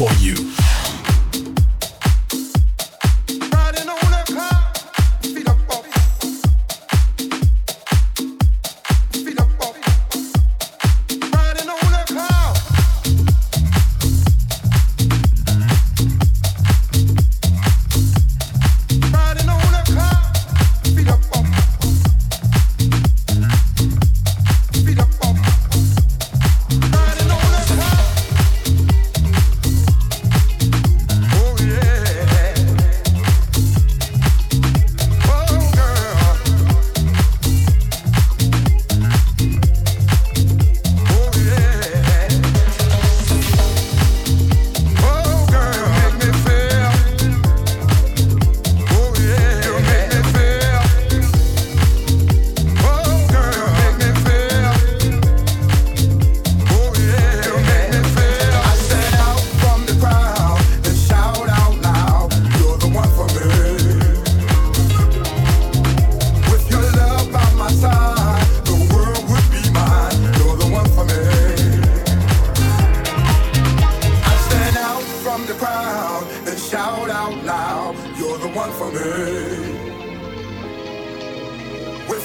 For you.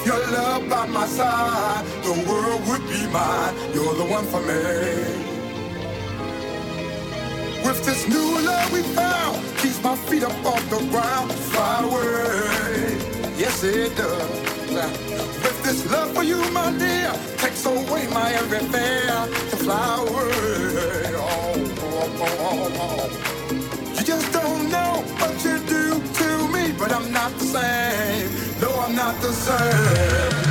Your love by my side, the world would be mine. You're the one for me. With this new love we found, keeps my feet up off the ground. Fly away, yes it does. With this love for you, my dear, takes away my every fear to fly away. Oh, oh, oh, you just don't know what you do to me, but I'm not the same. I'm not the same.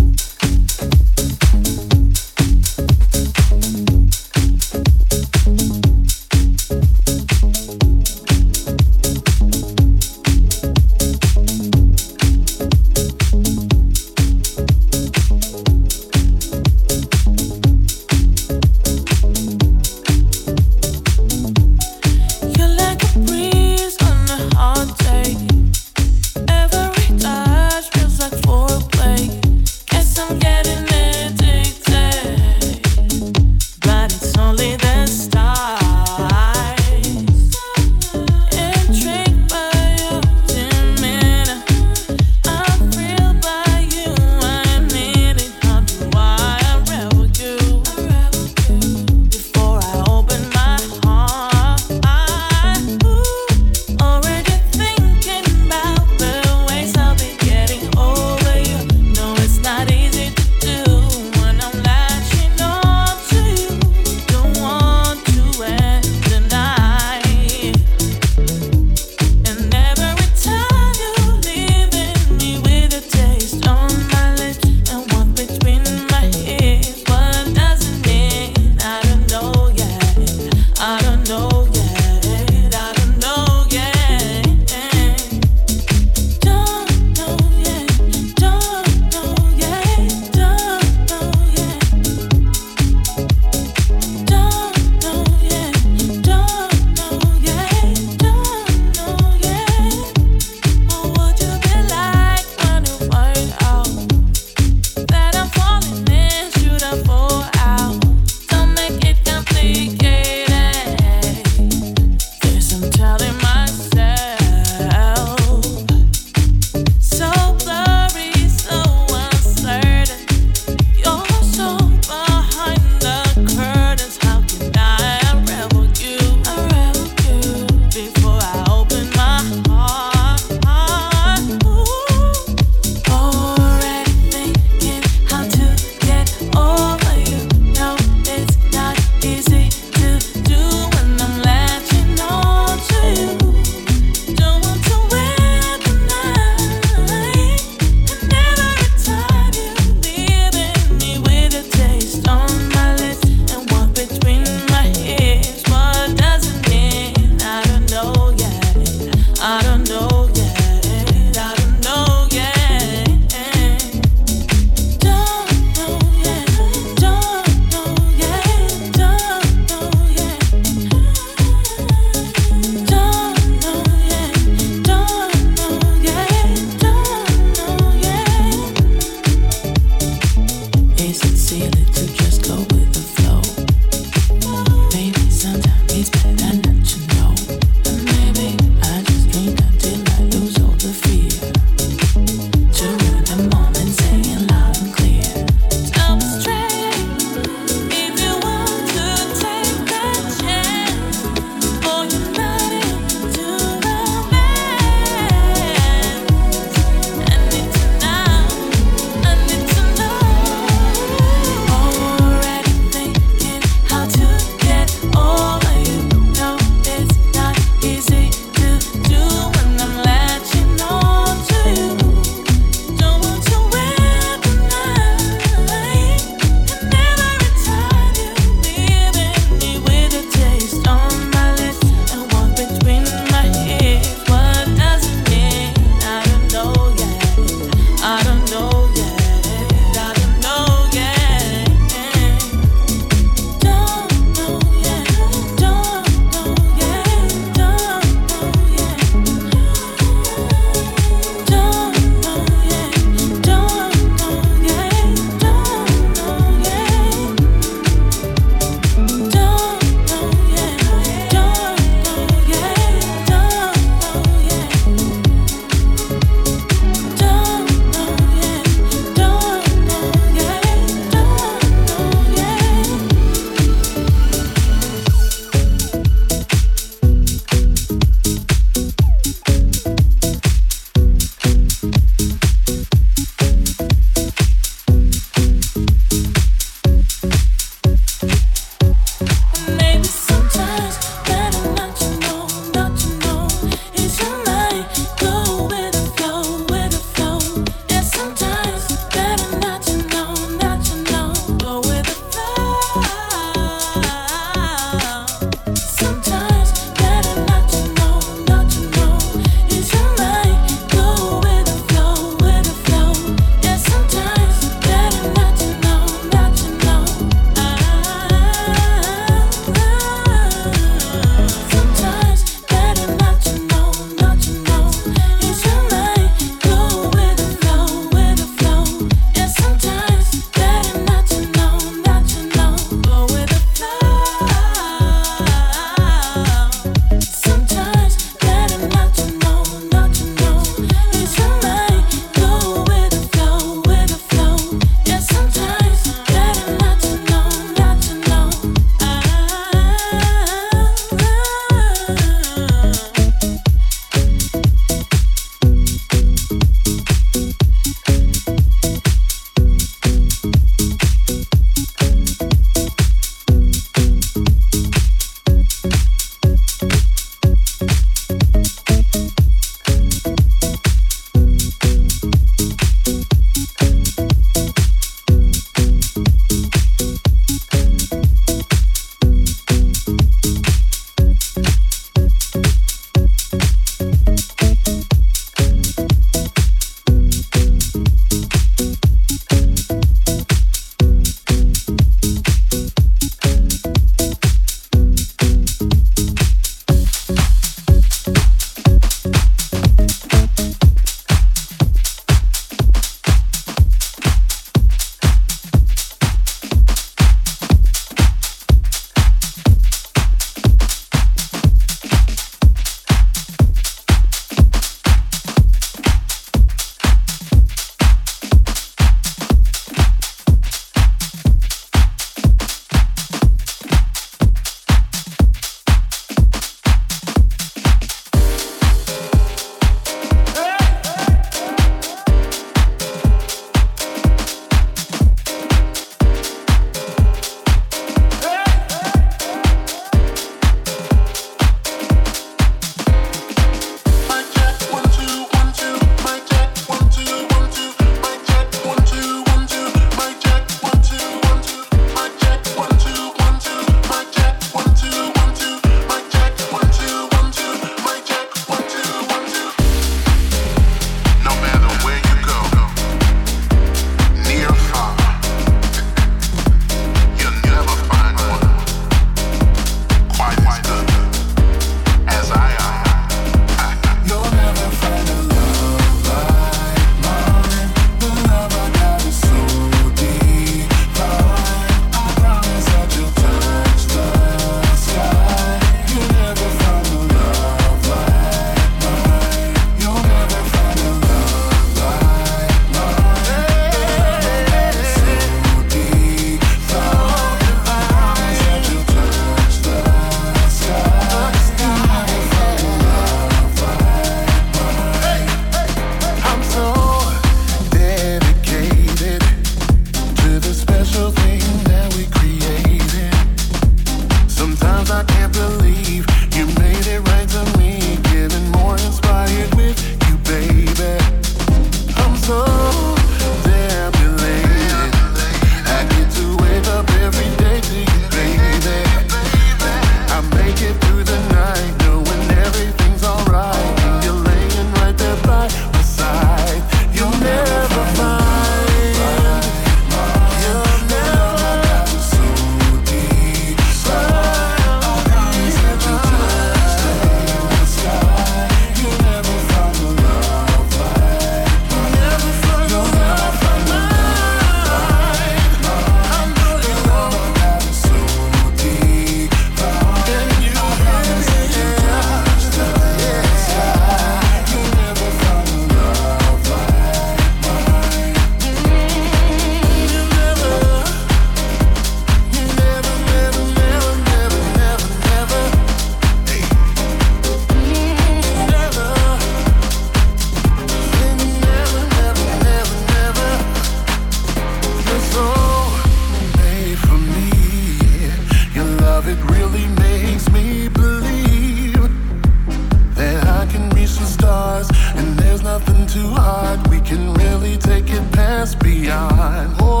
Yeah.